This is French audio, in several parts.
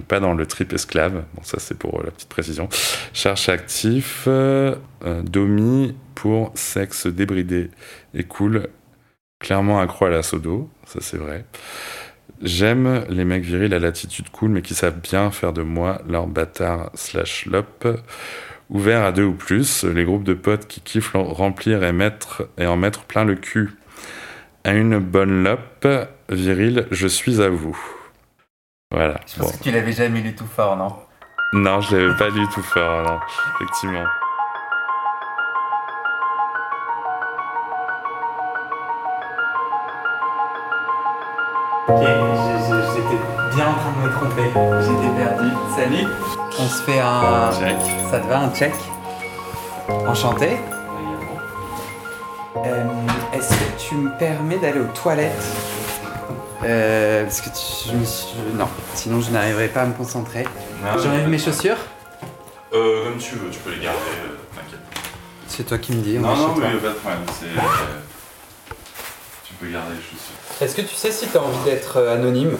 pas dans le trip esclave. Bon, ça c'est pour euh, la petite précision. Cherche actif, euh, euh, domi pour sexe débridé et cool. Clairement accro à la sodo, ça c'est vrai. J'aime les mecs virils à l'attitude cool, mais qui savent bien faire de moi leur bâtard slash lop. Ouvert à deux ou plus, les groupes de potes qui kiffent remplir et en mettre plein le cul. À une bonne lope, viril, je suis à vous. Voilà. Je Bon. pense que tu l'avais jamais lu tout fort, non? Non, je l'avais pas lu tout fort, non, effectivement. Ok, j'étais bien en train de me tromper. J'étais perdu. Salut On se fait un... Check. Ça te va, un check? Enchanté. Euh, Est-ce que tu me permets d'aller aux toilettes? Euh, Parce que tu, je me suis- je- non, sinon je n'arriverai pas à me concentrer. J'enlève mes chaussures Euh, comme tu veux, tu peux les garder, euh, t'inquiète. C'est toi qui me dis. on Non, non, mais toi. pas de problème, c'est... euh, tu peux garder les chaussures. Est-ce que tu sais si tu as envie d'être euh, anonyme?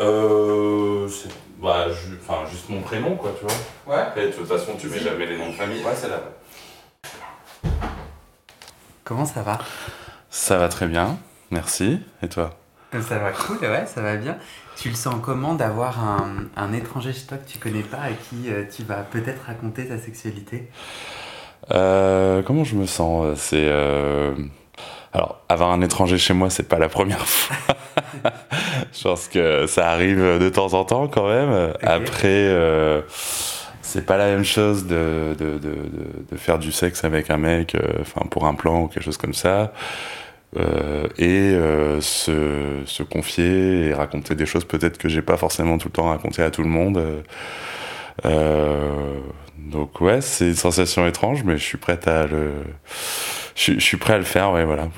Euh, c'est... Bah, ju- enfin, juste mon prénom, quoi, tu vois. Ouais. Après, de toute façon, tu mets jamais les noms de famille. Ouais, c'est là. Comment ça va? Ça va très bien, merci. Et toi? Ça va cool, ouais, ça va bien. Tu le sens comment d'avoir un, un étranger chez toi que tu connais pas à qui euh, tu vas peut-être raconter ta sexualité? Euh, comment je me sens C'est euh, alors avoir un étranger chez moi, c'est pas la première fois. je pense que ça arrive de temps en temps quand même. Après, euh, c'est pas la même chose de, de, de, de- de faire du sexe avec un mec, euh, enfin pour un plan ou quelque chose comme ça. Euh, et euh, se, se confier et raconter des choses peut-être que j'ai pas forcément tout le temps raconté à tout le monde. Euh, donc ouais, c'est une sensation étrange, mais je suis prête à le, je, suis- je suis prêt à le faire, ouais, voilà.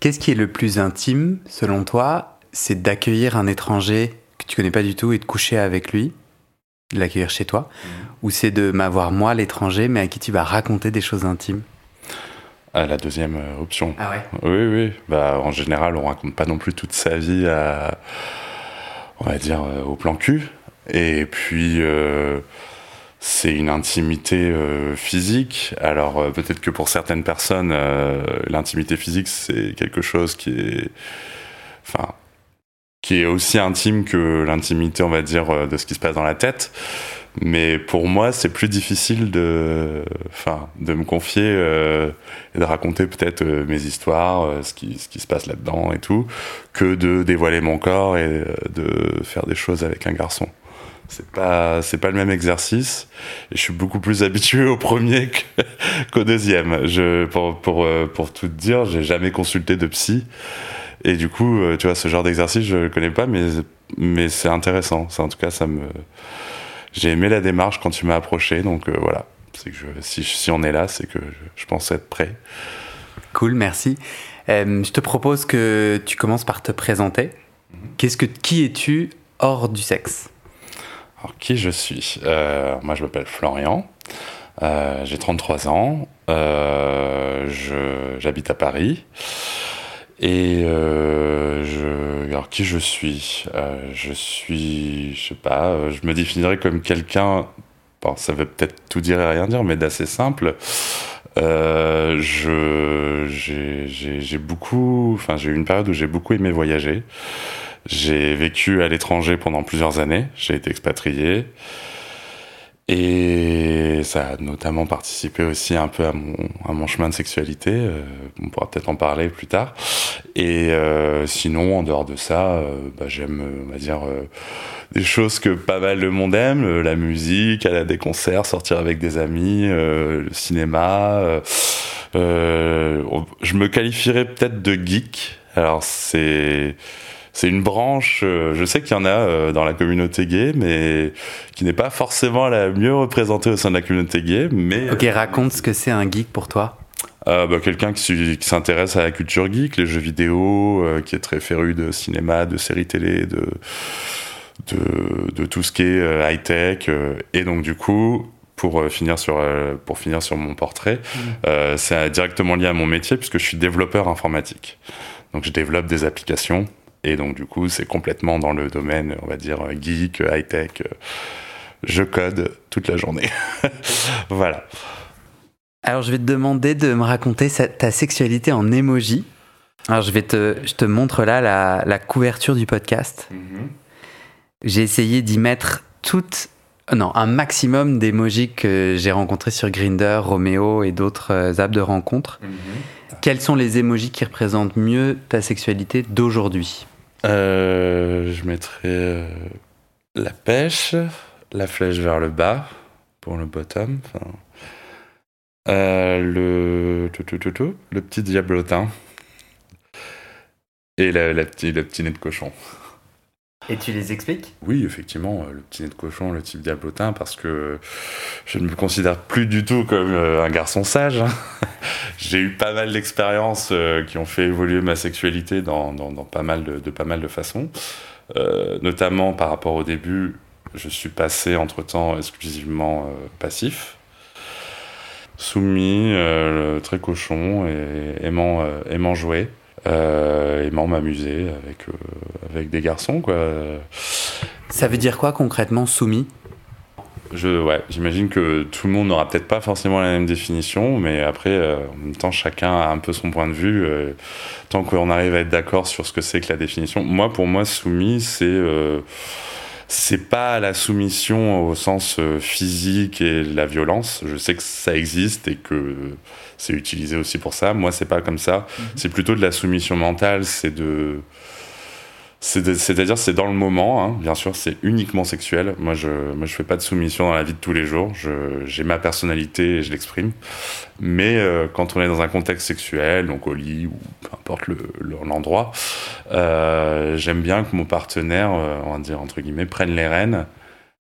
Qu'est-ce qui est le plus intime, selon toi C'est d'accueillir un étranger que tu connais pas du tout et de coucher avec lui, de l'accueillir chez toi Ou c'est de m'avoir moi, l'étranger, mais à qui tu vas raconter des choses intimes? À la deuxième euh, option. Ah ouais? Oui, oui. Bah, en général, on raconte pas non plus toute sa vie à, on va dire, euh, au plan cul. Et puis, euh, c'est une intimité euh, physique. Alors, euh, peut-être que pour certaines personnes, l'intimité physique, c'est quelque chose qui est, enfin, qui est aussi intime que l'intimité, on va dire, de ce qui se passe dans la tête. Mais pour moi, c'est plus difficile de, enfin, de me confier euh, et de raconter peut-être euh, mes histoires, euh, ce, qui, se passe là-dedans et tout, que de dévoiler mon corps et de faire des choses avec un garçon. C'est pas, c'est pas le même exercice. Je suis beaucoup plus habitué au premier qu'au deuxième. Je, pour, pour, tout te dire, j'ai jamais consulté de psy. Et du coup, tu vois, ce genre d'exercice, je le connais pas, mais, mais c'est intéressant. Ça, en tout cas, ça me, j'ai aimé la démarche quand tu m'as approché, donc euh, voilà. C'est que je, si, si on est là, c'est que je, je pense être prêt. Cool, merci. Euh, je te propose que tu commences par te présenter. Qu'est-ce que, qui es-tu hors du sexe? Alors, qui je suis? Euh, Moi, je m'appelle Florian. Euh, j'ai 33 ans. Je- J'habite à Paris. Et euh, je, alors qui je suis? Euh, Je suis, je sais pas, euh, je me définirais comme quelqu'un, bon, ça veut peut-être tout dire et rien dire, mais d'assez simple. Euh, je, j'ai, beaucoup, enfin j'ai eu une période où j'ai beaucoup aimé voyager. J'ai vécu à l'étranger pendant plusieurs années. J'ai été expatrié. Et ça a notamment participé aussi un peu à mon, à mon chemin de sexualité. Euh, on pourra peut-être en parler plus tard. Et euh, sinon, en dehors de ça, euh, bah, j'aime, on va dire, des choses que pas mal de monde aime, la musique, aller à des concerts, sortir avec des amis, le cinéma. je me qualifierais peut-être de geek. Alors c'est c'est une branche, euh, je sais qu'il y en a euh, dans la communauté gay, mais qui n'est pas forcément la mieux représentée au sein de la communauté gay. Mais, ok, raconte ce que c'est un geek pour toi. Euh, bah, quelqu'un qui, s'intéresse à la culture geek, les jeux vidéo, qui est très féru de cinéma, de séries télé, de, de, tout ce qui est high-tech. et donc, du coup, pour finir sur pour finir sur mon portrait, mmh. c'est directement lié à mon métier puisque je suis développeur informatique. Donc je développe des applications et donc, du coup, c'est complètement dans le domaine, on va dire, geek, high-tech. Je code toute la journée. voilà. Alors, je vais te demander de me raconter ta sexualité en emoji. Alors, je, vais te, je te montre là la, couverture du podcast. Mhm. J'ai essayé d'y mettre toutes non, un maximum d'émojis que j'ai rencontrés sur Grinder, Romeo et d'autres euh, apps de rencontres. Mhm. Quels sont les émojis qui représentent mieux ta sexualité d'aujourd'hui? Euh, Je mettrais euh, la pêche, la flèche vers le bas pour le bottom. Euh, le, le petit diablotin et la, la, le petit nez de cochon. Et tu les expliques? Oui, effectivement, euh, le petit nez de cochon, le type diablotin, parce que je ne me considère plus du tout comme euh, un garçon sage. Hein. J'ai eu pas mal d'expériences euh, qui ont fait évoluer ma sexualité pas mal de, pas mal de façons. notamment par rapport au début, je suis passé entre-temps exclusivement passif soumis, très cochon et aimant, jouer aimant m'amuser avec, euh, avec des garçons. Quoi. Ça veut dire quoi concrètement soumis? Je, ouais, j'imagine que tout le monde n'aura peut-être pas forcément la même définition, mais après, euh, en même temps, chacun a un peu son point de vue. Euh, tant qu'on arrive à être d'accord sur ce que c'est que la définition. Moi, pour moi, soumis, c'est c'est pas la soumission au sens euh, physique et la violence. Je sais que ça existe et que c'est utilisé aussi pour ça. Moi, c'est pas comme ça. Mhm. C'est plutôt de la soumission mentale. C'est de c'est-à-dire, c'est dans le moment, hein. bien sûr, c'est uniquement sexuel. Moi, je ne je fais pas de soumission dans la vie de tous les jours. J'ai ma personnalité et je l'exprime. Mais euh, quand on est dans un contexte sexuel, donc au lit ou peu importe l'endroit, le, euh, j'aime bien que mon partenaire, euh, on va dire entre guillemets, prenne les rênes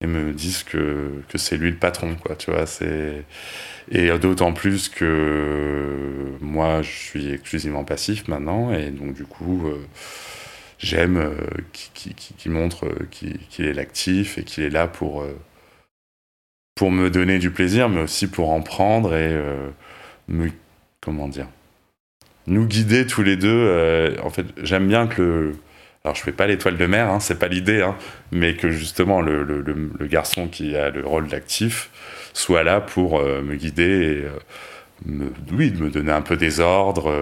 et me dise que, que c'est lui le patron, quoi. Tu vois, c'est et d'autant plus que moi, je suis exclusivement passif maintenant, et donc du coup j'aime euh, qui, qui, montre euh, qu'il est l'actif et qu'il est là pour, euh, pour me donner du plaisir, mais aussi pour en prendre et me. Comment dire Nous guider tous les deux. en fait, j'aime bien que le. Alors, je fais pas l'étoile de mer, hein, c'est pas l'idée, hein, mais que justement le, le, le, garçon qui a le rôle d'actif soit là pour me guider et me, oui, me donner un peu des ordres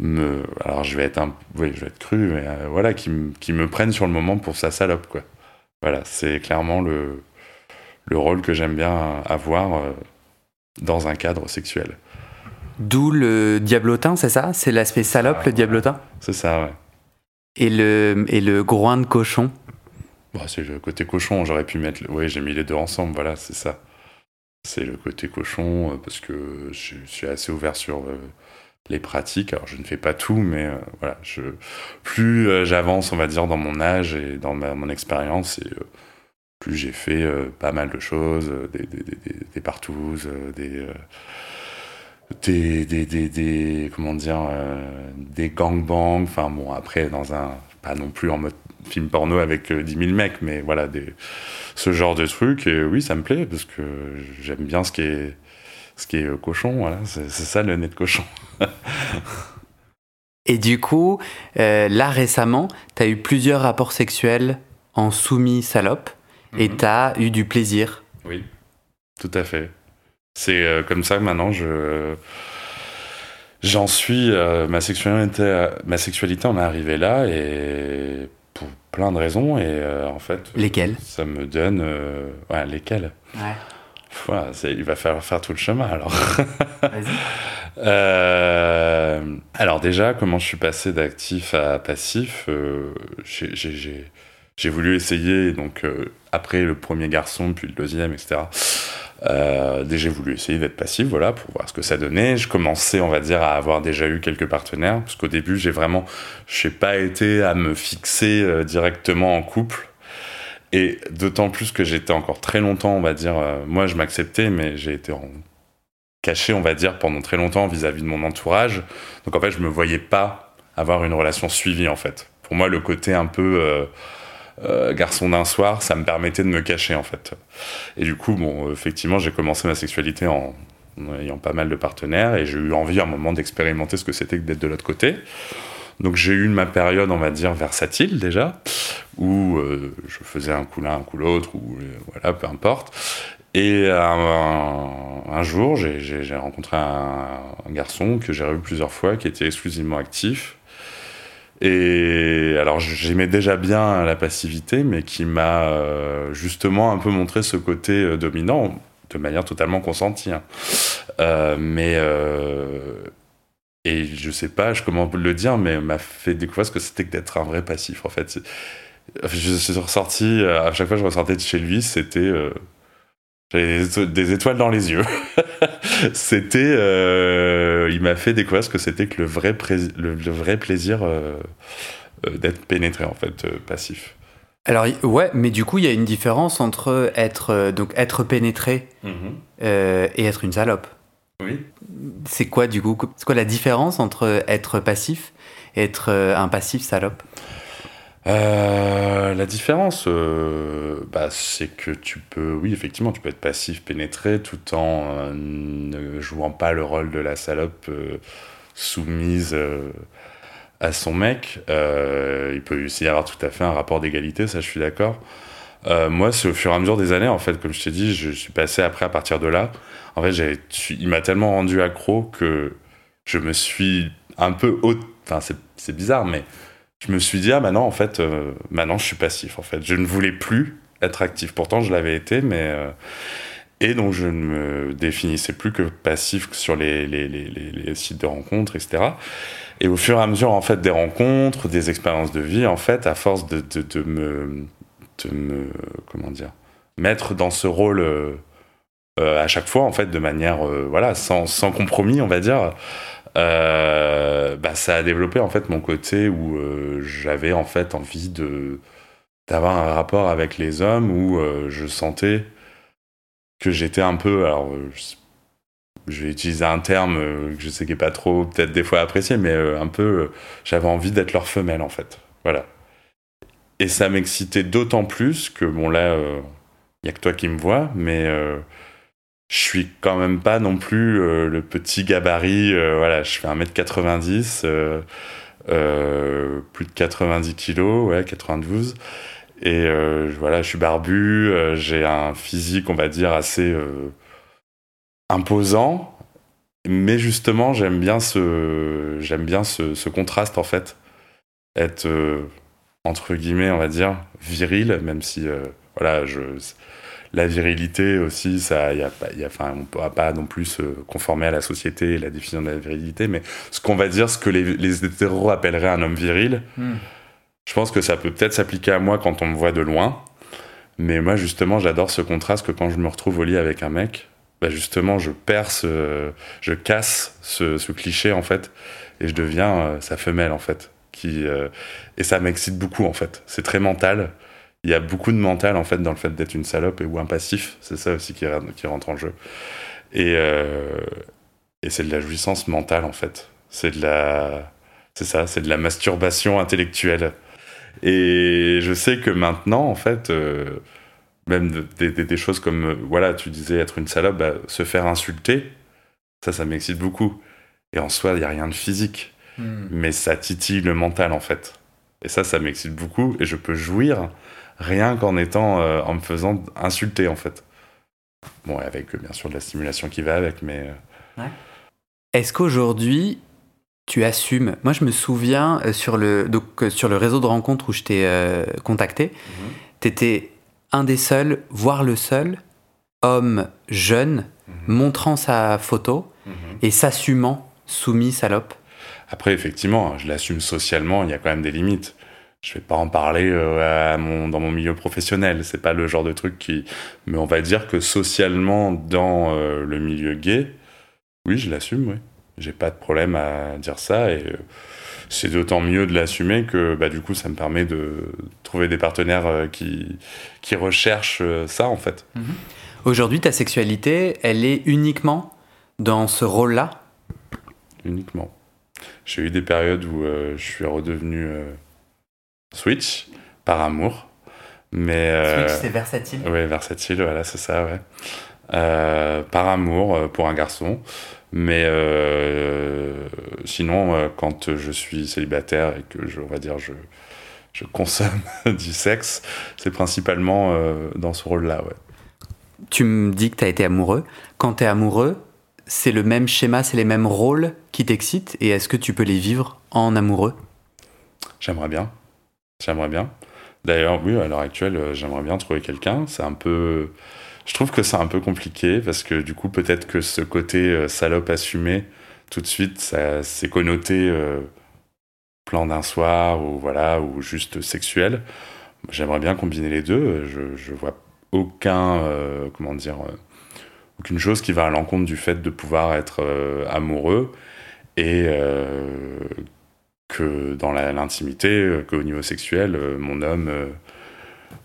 me, alors je vais être un, oui, je vais être cru, mais euh, voilà, qui, qui, me prennent sur le moment pour sa salope, quoi. Voilà, c'est clairement le, le rôle que j'aime bien avoir euh, dans un cadre sexuel. D'où le diablotin, c'est ça? C'est l'aspect salope, le diablotin? C'est ça, ouais. Et le, et le groin de cochon bah, C'est le côté cochon, j'aurais pu mettre. Oui, j'ai mis les deux ensemble, voilà, c'est ça. C'est le côté cochon, euh, parce que je suis assez ouvert sur les pratiques. Alors je ne fais pas tout, mais euh, voilà, plus euh, j'avance, on va dire, dans mon âge et dans mon expérience, et euh, plus j'ai fait pas mal de choses, des, des, des, des, des, comment dire, des gangbangs. Enfin bon, après dans un, pas non plus en mode film porno avec 10 000 mecs, mais voilà, des, ce genre de trucs. Et oui, ça me plaît parce que j'aime bien ce qui est ce qui est euh, cochon, voilà, c'est ça le nez de cochon. Et du coup, euh, là récemment, tu as eu plusieurs rapports sexuels en soumis salope et mhm. tu as eu du plaisir. Oui, tout à fait. C'est euh, comme ça que maintenant je. J'en suis. ma, sexualité, ma sexualité en est arrivée là et pour plein de raisons et en fait. Lesquelles? Ça me donne. ouais, lesquelles? Ouais. Voilà, il va falloir faire tout le chemin alors. Vas-y. Euh, alors déjà, comment je suis passé d'actif à passif euh, J'ai voulu essayer, donc euh, après le premier garçon, puis le deuxième, etc. déjà, j'ai voulu essayer d'être passif, voilà, pour voir ce que ça donnait. Je commençais, on va dire, à avoir déjà eu quelques partenaires, parce qu'au début, j'ai vraiment, je n'ai pas été à me fixer directement en couple. Et d'autant plus que j'étais encore très longtemps, on va dire, moi je m'acceptais, mais j'ai été caché, on va dire, pendant très longtemps vis-à-vis de mon entourage. Donc en fait, je me voyais pas avoir une relation suivie en fait. Pour moi, le côté un peu euh, euh, garçon d'un soir, ça me permettait de me cacher en fait. Et du coup, bon, effectivement, j'ai commencé ma sexualité en, ayant pas mal de partenaires et j'ai eu envie à un moment d'expérimenter ce que c'était que d'être de l'autre côté. Donc j'ai eu ma période, on va dire, versatile déjà, où euh, je faisais un coup l'un, un coup l'autre, ou voilà, peu importe. Et un, jour, j'ai rencontré un, garçon que j'ai revu plusieurs fois, qui était exclusivement actif. Et alors, j'aimais déjà bien la passivité, mais qui m'a euh, justement un peu montré ce côté euh, dominant, de manière totalement consentie. Hein. Euh, mais. et je sais pas comment le dire, mais m'a fait découvrir ce que c'était que d'être un vrai passif, en fait. Je suis ressorti, à chaque fois que je ressortais de chez lui, c'était j'avais des étoiles dans les yeux. c'était, euh, il m'a fait découvrir ce que c'était que le vrai, le, vrai plaisir euh, euh, d'être pénétré en fait, passif. Alors ouais, mais du coup il y a une différence entre être donc être pénétré mhm. et être une salope. Oui. C'est quoi du coup C'est quoi la différence entre être passif et être un passif salope? Euh, la différence, euh, bah, c'est que tu peux, oui, effectivement, tu peux être passif, pénétré, tout en euh, ne jouant pas le rôle de la salope soumise à son mec. il peut aussi y avoir tout à fait un rapport d'égalité, ça, je suis d'accord. moi, c'est au fur et à mesure des années, en fait, comme je t'ai dit, je suis passé après à partir de là. En fait, il m'a tellement rendu accro que je me suis un peu. Enfin, c'est bizarre, mais je me suis dit, ah, maintenant, en fait, euh, maintenant, je suis passif, en fait. Je ne voulais plus être actif. Pourtant, je l'avais été, mais. Euh, et donc, je ne me définissais plus que passif sur les, sites de rencontres, etc. Et au fur et à mesure, en fait, des rencontres, des expériences de vie, en fait, à force de me. de me. comment dire mettre dans ce rôle. Euh, à chaque fois, en fait, de manière, voilà, sans, sans compromis, on va dire, euh, bah, ça a développé en fait mon côté où euh, j'avais en fait envie de d'avoir un rapport avec les hommes où euh, je sentais que j'étais un peu alors je, vais utiliser un terme que je sais qui est pas trop peut-être des fois apprécié mais un peu j'avais envie d'être leur femelle en fait. Voilà. Et ça m'excitait d'autant plus que bon là il y a que toi qui me vois mais je suis quand même pas non plus euh, le petit gabarit. Euh, voilà, je fais 1m90, euh, plus de 90 kilos, ouais, 92. Et voilà, je suis barbu, j'ai un physique, on va dire, assez imposant. Mais justement, j'aime bien ce, j'aime bien ce, ce, contraste en fait, être entre guillemets, on va dire, viril, même si voilà, je la virilité aussi, ça, y a, y a, enfin, on ne pourra pas non plus se conformer à la société et la définition de la virilité, mais ce qu'on va dire, ce que les, les hétéros appelleraient un homme viril, hmm. je pense que ça peut peut-être s'appliquer à moi quand on me voit de loin, mais moi justement, j'adore ce contraste que quand je me retrouve au lit avec un mec, bah justement, je perce, je casse ce, cliché en fait, et je deviens euh, sa femelle en fait. Qui, euh, et ça m'excite beaucoup en fait. C'est très mental il y a beaucoup de mental en fait dans le fait d'être une salope et ou un passif. C'est ça aussi qui, qui, rentre en jeu. Et, euh, et c'est de la jouissance mentale en fait. C'est de la, c'est ça, c'est de la masturbation intellectuelle. Et je sais que maintenant en fait, euh, même des, des, choses comme euh, voilà, tu disais être une salope, bah, se faire insulter, ça, ça m'excite beaucoup. Et en soi, il y a rien de physique, hmm. mais ça titille le mental en fait. Et ça, ça m'excite beaucoup et je peux jouir rien qu'en étant, euh, en me faisant insulter en fait. Bon, avec bien sûr de la stimulation qui va avec, mais. Euh, Est-ce qu'aujourd'hui, tu assumes? Moi, je me souviens euh, sur le, donc, euh, sur le réseau de rencontres où je t'ai euh, contacté, Mhm. tu étais un des seuls, voire le seul, homme jeune, Mhm. montrant sa photo et s'assumant soumis salope. Après, effectivement, je l'assume socialement, il y a quand même des limites. Je vais pas en parler euh, à mon, dans mon milieu professionnel, c'est pas le genre de truc qui. Mais on va dire que socialement, dans euh, le milieu gay, oui, je l'assume, oui. J'ai pas de problème à dire ça et euh, c'est d'autant mieux de l'assumer que bah, du coup, ça me permet de trouver des partenaires qui, qui recherchent ça en fait. Aujourd'hui, ta sexualité, elle est uniquement dans ce rôle-là? Uniquement. J'ai eu des périodes où je suis redevenu switch par amour, mais euh, Switch, c'est versatile. ouais versatile, voilà c'est ça, ouais. Euh, par amour euh, pour un garçon, mais euh, sinon quand je suis célibataire et que je, on va dire je je consomme du sexe, c'est principalement euh, dans ce rôle-là, ouais. Tu me dis que tu as été amoureux. Quand tu es amoureux, c'est le même schéma, c'est les mêmes rôles qui t'excitent et est-ce que tu peux les vivre en amoureux? J'aimerais bien. J'aimerais bien. D'ailleurs, oui, à l'heure actuelle, euh, j'aimerais bien trouver quelqu'un. C'est un peu. Je trouve que c'est un peu compliqué parce que du coup, peut-être que ce côté euh, salope assumé, tout de suite, ça c'est connoté euh, plan d'un soir ou voilà, ou juste sexuel. J'aimerais bien combiner les deux. Je, vois aucun. comment dire. aucune chose qui va à l'encontre du fait de pouvoir être amoureux et que dans l'intimité, euh, qu'au niveau sexuel, euh, mon homme, euh,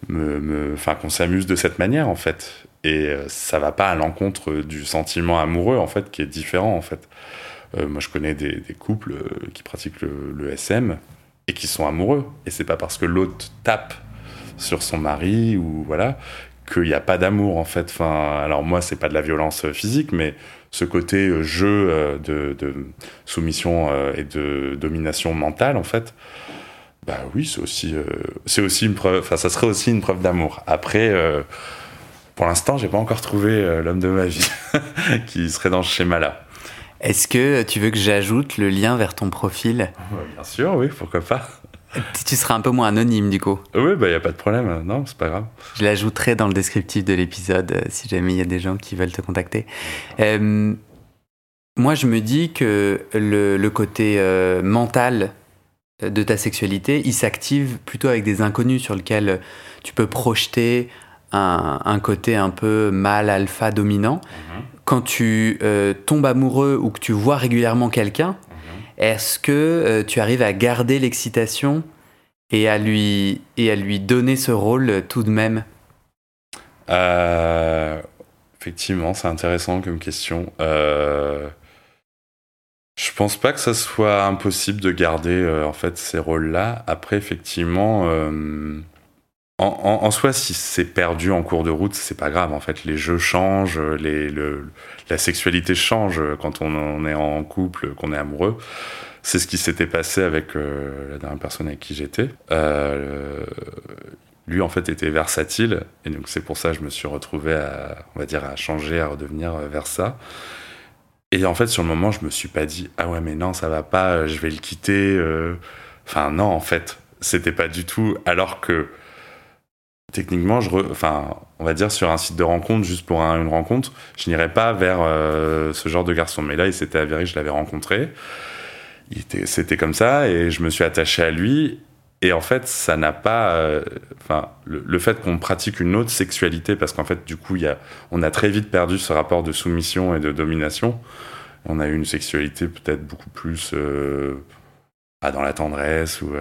me, enfin qu'on s'amuse de cette manière en fait. Et ça va pas à l'encontre du sentiment amoureux en fait, qui est différent en fait. Moi, je connais des, couples qui pratiquent le, le SM et qui sont amoureux. Et c'est pas parce que l'autre tape sur son mari ou voilà qu'il n'y a pas d'amour en fait. Enfin, alors moi, c'est pas de la violence physique, mais ce côté euh, jeu euh, de, de soumission euh, et de domination mentale en fait. Bah oui, c'est aussi, euh, c'est aussi une preuve. Enfin, ça serait aussi une preuve d'amour. Après, euh, pour l'instant, j'ai pas encore trouvé euh, l'homme de ma vie qui serait dans ce schéma-là. Est-ce que tu veux que j'ajoute le lien vers ton profil? Bien sûr, oui, pourquoi pas. Tu seras un peu moins anonyme du coup. Oui, bah y a pas de problème. Non, c'est pas grave. Je l'ajouterai dans le descriptif de l'épisode euh, si jamais il y a des gens qui veulent te contacter. Euh, moi, je me dis que le, le côté euh, mental de ta sexualité, il s'active plutôt avec des inconnus sur lesquels tu peux projeter un, un côté un peu mâle, alpha, dominant. Quand tu euh, tombes amoureux ou que tu vois régulièrement quelqu'un, est-ce que euh, tu arrives à garder l'excitation et à lui donner ce rôle euh, tout de même? Euh, effectivement, c'est intéressant comme question. Je pense pas que ça soit impossible de garder en fait ces rôles-là. Après, effectivement, en, soi, si c'est perdu en cours de route, c'est pas grave. En fait, les jeux changent, la sexualité change quand on, est en couple, qu'on est amoureux. C'est ce qui s'était passé avec euh, la dernière personne avec qui j'étais. Euh, lui en fait était versatile et donc c'est pour ça que je me suis retrouvé à on va dire à changer à redevenir euh, vers ça et en fait sur le moment je me suis pas dit ah ouais mais non ça va pas je vais le quitter enfin non en fait c'était pas du tout alors que techniquement je enfin on va dire sur un site de rencontre juste pour un- une rencontre je n'irais pas vers euh, ce genre de garçon mais là il s'était avéré que je l'avais rencontré c'était comme ça et je me suis attaché à lui et en fait, ça n'a pas. euh, Enfin, le, fait qu'on pratique une autre sexualité, parce qu'en fait, du coup, y a, on a très vite perdu ce rapport de soumission et de domination. On a eu une sexualité peut-être beaucoup plus euh, dans la tendresse ou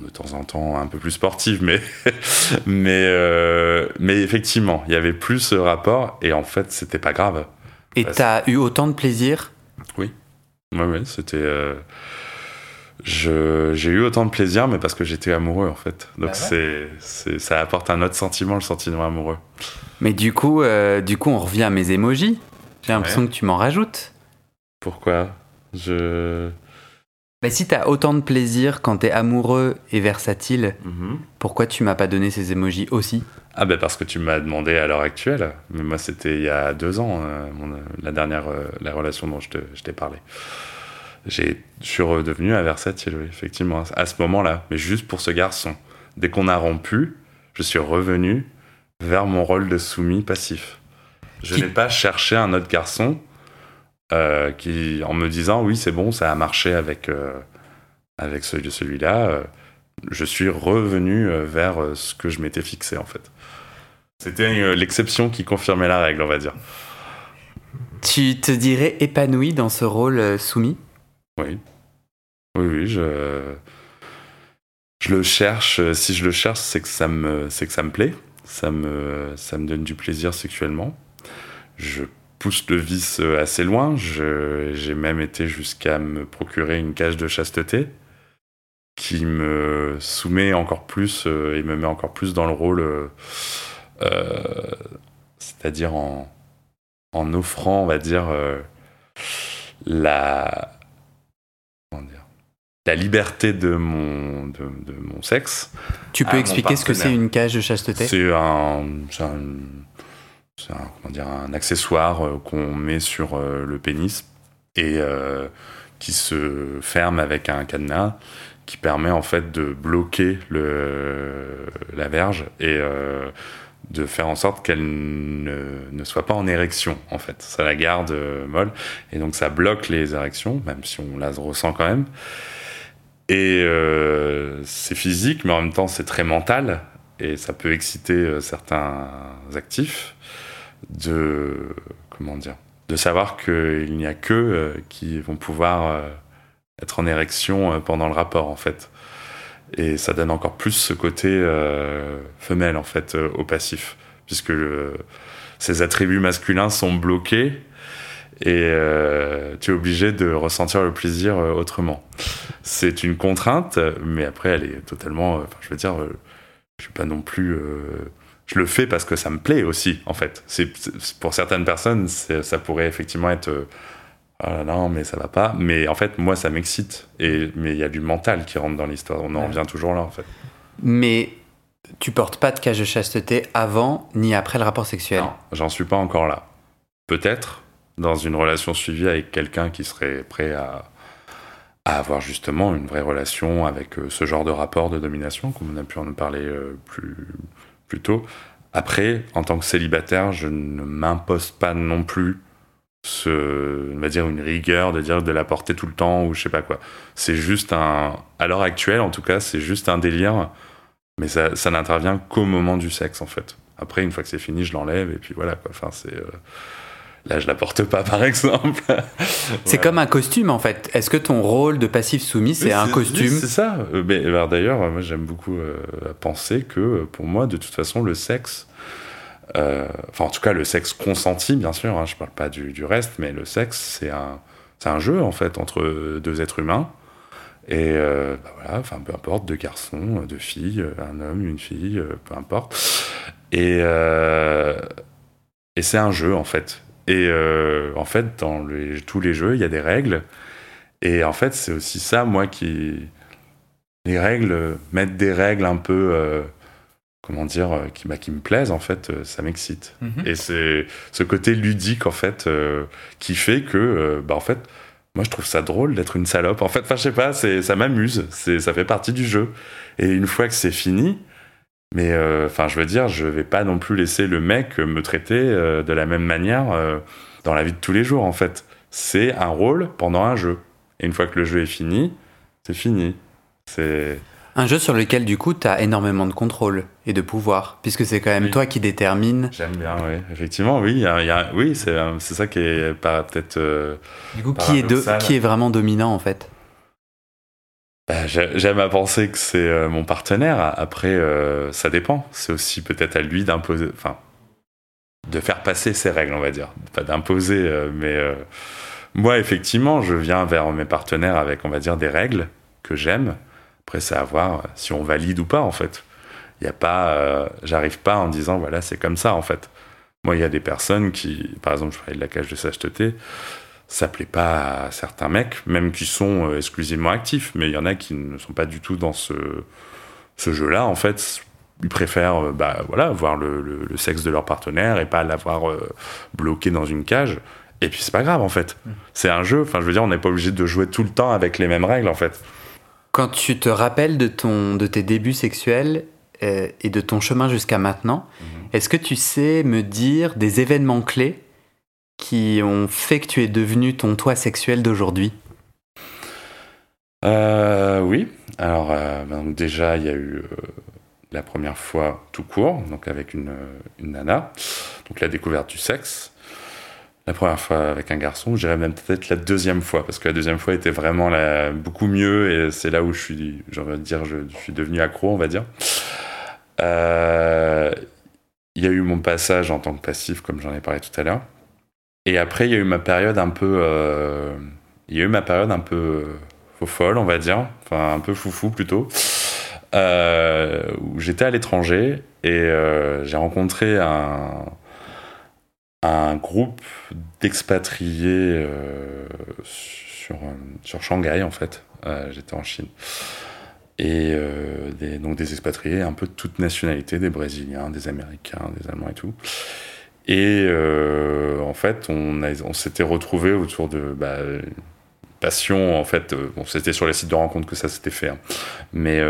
de temps en temps un peu plus sportive, mais mais euh, mais effectivement, il y avait plus ce rapport et en fait, c'était pas grave. Et Bah, t'as eu autant de plaisir? Ouais, ouais, c'était. euh, je- J'ai eu autant de plaisir, mais parce que j'étais amoureux en fait. Donc Ah ouais? c'est, ça apporte un autre sentiment, le sentiment amoureux. Mais du coup, euh, du coup, on revient à mes emojis. J'ai l'impression que tu m'en rajoutes. Pourquoi? Je. Mais si t'as autant de plaisir quand t'es amoureux et versatile, pourquoi tu m'as pas donné ces emojis aussi? Ah ben parce que tu m'as demandé à l'heure actuelle. Mais moi c'était il y a deux ans, euh, mon- la dernière euh, la relation dont je, t'ai parlé. je suis redevenu un versatile, oui, effectivement, à ce moment-là, mais juste pour ce garçon. Dès qu'on a rompu, je suis revenu vers mon rôle de soumis passif. Je n'ai pas cherché un autre garçon euh, qui, en me disant oui, c'est bon, ça a marché avec, euh, avec celui-là, euh, je suis revenu vers ce que je m'étais fixé en fait. C'était l'exception qui confirmait la règle, on va dire. Tu te dirais épanoui dans ce rôle soumis? Oui. Oui, oui, je, je le cherche. Si je le cherche, c'est que ça me, c'est que ça me plaît. Ça me, ça me donne du plaisir sexuellement. Je pousse le vice assez loin. J'ai même été jusqu'à me procurer une cage de chasteté qui me soumet encore plus euh, et me met encore plus dans le rôle, euh, euh, c'est-à-dire en, en offrant, on va dire, la, la liberté de mon, de, mon sexe. Tu peux expliquer ce que c'est une cage de chasteté? C'est un, un, comment dire, un accessoire euh, qu'on met sur euh, le pénis et euh, qui se ferme avec un cadenas qui permet en fait de bloquer la verge et de faire en sorte qu'elle ne, soit pas en érection en fait. Ça la garde molle et donc ça bloque les érections, même si on la ressent quand même. Et c'est physique, mais en même temps c'est très mental, et ça peut exciter certains actifs de comment dire, de savoir qu'il n'y a que euh, qui vont pouvoir être en érection pendant le rapport en fait. Et ça donne encore plus ce côté femelle en fait au passif, puisque ces attributs masculins sont bloqués et euh, tu es obligé de ressentir le plaisir euh, autrement. C'est une contrainte, mais après, elle est totalement. Enfin, je veux dire, euh, je suis pas non plus. Je le fais parce que ça me plaît aussi, en fait. C'est pour certaines personnes, ça pourrait effectivement être. Ah non, mais ça va pas. Mais en fait, moi, ça m'excite. Et mais il y a du mental qui rentre dans l'histoire. On en revient toujours là, en fait. Mais tu portes pas de cage de chasteté avant ni après le rapport sexuel. Non, j'en suis pas encore là. Peut-être, dans une relation suivie avec quelqu'un qui serait prêt à, avoir justement une vraie relation avec euh, ce genre de rapport de domination, comme on a pu en parler euh, plus, plus tôt. Après, en tant que célibataire, je ne m'impose pas non plus ce, on va dire une rigueur de dire de la porter tout le temps ou je sais pas quoi. C'est juste un, à l'heure actuelle en tout cas, c'est juste un délire, mais ça, ça n'intervient qu'au moment du sexe en fait. Après, une fois que c'est fini, je l'enlève et puis voilà quoi. Enfin, c'est euh, Là, je la porte pas, par exemple. c'est comme un costume, en fait. Est-ce que ton rôle de passif soumis, c'est un costume C'est ça. Euh, mais d'ailleurs, moi, j'aime beaucoup euh, penser que, euh, pour moi, de toute façon, le sexe, enfin, en tout cas, le sexe consenti, bien sûr. Hein, je parle pas du, reste, mais le sexe, c'est un, un jeu, en fait, entre deux êtres humains. Et bah voilà, enfin, peu importe, deux garçons, deux filles, un homme, une fille, peu importe. Et, et c'est un jeu, en fait. Et euh, en fait, dans tous les jeux, il y a des règles. Et en fait, c'est aussi ça, moi, qui. Les règles, mettre des règles un peu. Euh, comment dire, euh, qui, bah, qui me plaisent, en fait, ça m'excite. Mhm. Et c'est ce côté ludique, en fait, qui fait que, bah, en fait, moi, je trouve ça drôle d'être une salope. En fait, enfin, je sais pas, ça m'amuse. Ça fait partie du jeu. Et une fois que c'est fini, mais euh, enfin, je veux dire, je vais pas non plus laisser le mec me traiter euh, de la même manière euh, dans la vie de tous les jours, en fait. C'est un rôle pendant un jeu. Et une fois que le jeu est fini, c'est fini. C'est. Un jeu sur lequel, du coup, tu as énormément de contrôle et de pouvoir, puisque c'est quand même toi qui détermine. J'aime bien, oui. Effectivement, oui. Y a, oui, c'est ça qui est peut-être. du coup, qui est, qui est vraiment dominant, en fait? Bah, J'aime à penser que c'est euh, mon partenaire. Après, euh, ça dépend. C'est aussi peut-être à lui d'imposer, enfin, de faire passer ses règles, on va dire. Pas d'imposer, euh, mais moi, effectivement, je viens vers mes partenaires avec, on va dire, des règles que j'aime. Après, c'est à voir si on valide ou pas, en fait. Il n'y a pas, j'arrive pas en disant, voilà, c'est comme ça, en fait. Moi, il y a des personnes qui, par exemple, je parlais de la cage de sacheteté, ça plaît pas à certains mecs, même qui sont euh, exclusivement actifs, mais il y en a qui ne sont pas du tout dans ce, ce jeu-là. En fait, ils préfèrent euh, bah, voilà, voir le, le, sexe de leur partenaire et pas l'avoir euh, bloqué dans une cage. Et puis c'est pas grave en fait. Mm. C'est un jeu, enfin je veux dire, on n'est pas obligé de jouer tout le temps avec les mêmes règles en fait. Quand tu te rappelles de, ton, de tes débuts sexuels euh, et de ton chemin jusqu'à maintenant, mm-hmm. est-ce que tu sais me dire des événements clés qui ont fait que tu es devenu ton toi sexuel d'aujourd'hui euh, Oui. Alors, euh, ben, déjà, il y a eu la première fois tout court, donc avec une, nana, donc la découverte du sexe la première fois avec un garçon, je dirais même peut-être la deuxième fois, parce que la deuxième fois était vraiment beaucoup mieux, et c'est là où je suis, dire, je, suis devenu accro, on va dire. Euh, il y a eu mon passage en tant que passif, comme j'en ai parlé tout à l'heure. Et après, il y a eu ma période un peu, euh, il y a eu ma période un peu faux folle, on va dire, enfin un peu foufou plutôt, euh, où j'étais à l'étranger et j'ai rencontré un groupe d'expatriés euh, sur, euh, Shanghai, en fait. Euh, j'étais en Chine. Et donc des expatriés un peu de toutes nationalités, des Brésiliens, des Américains, des Allemands et tout. Et en fait, on, s'était retrouvés autour de bah, passion, en fait, bon, c'était sur les sites de rencontres que ça s'était fait, hein. mais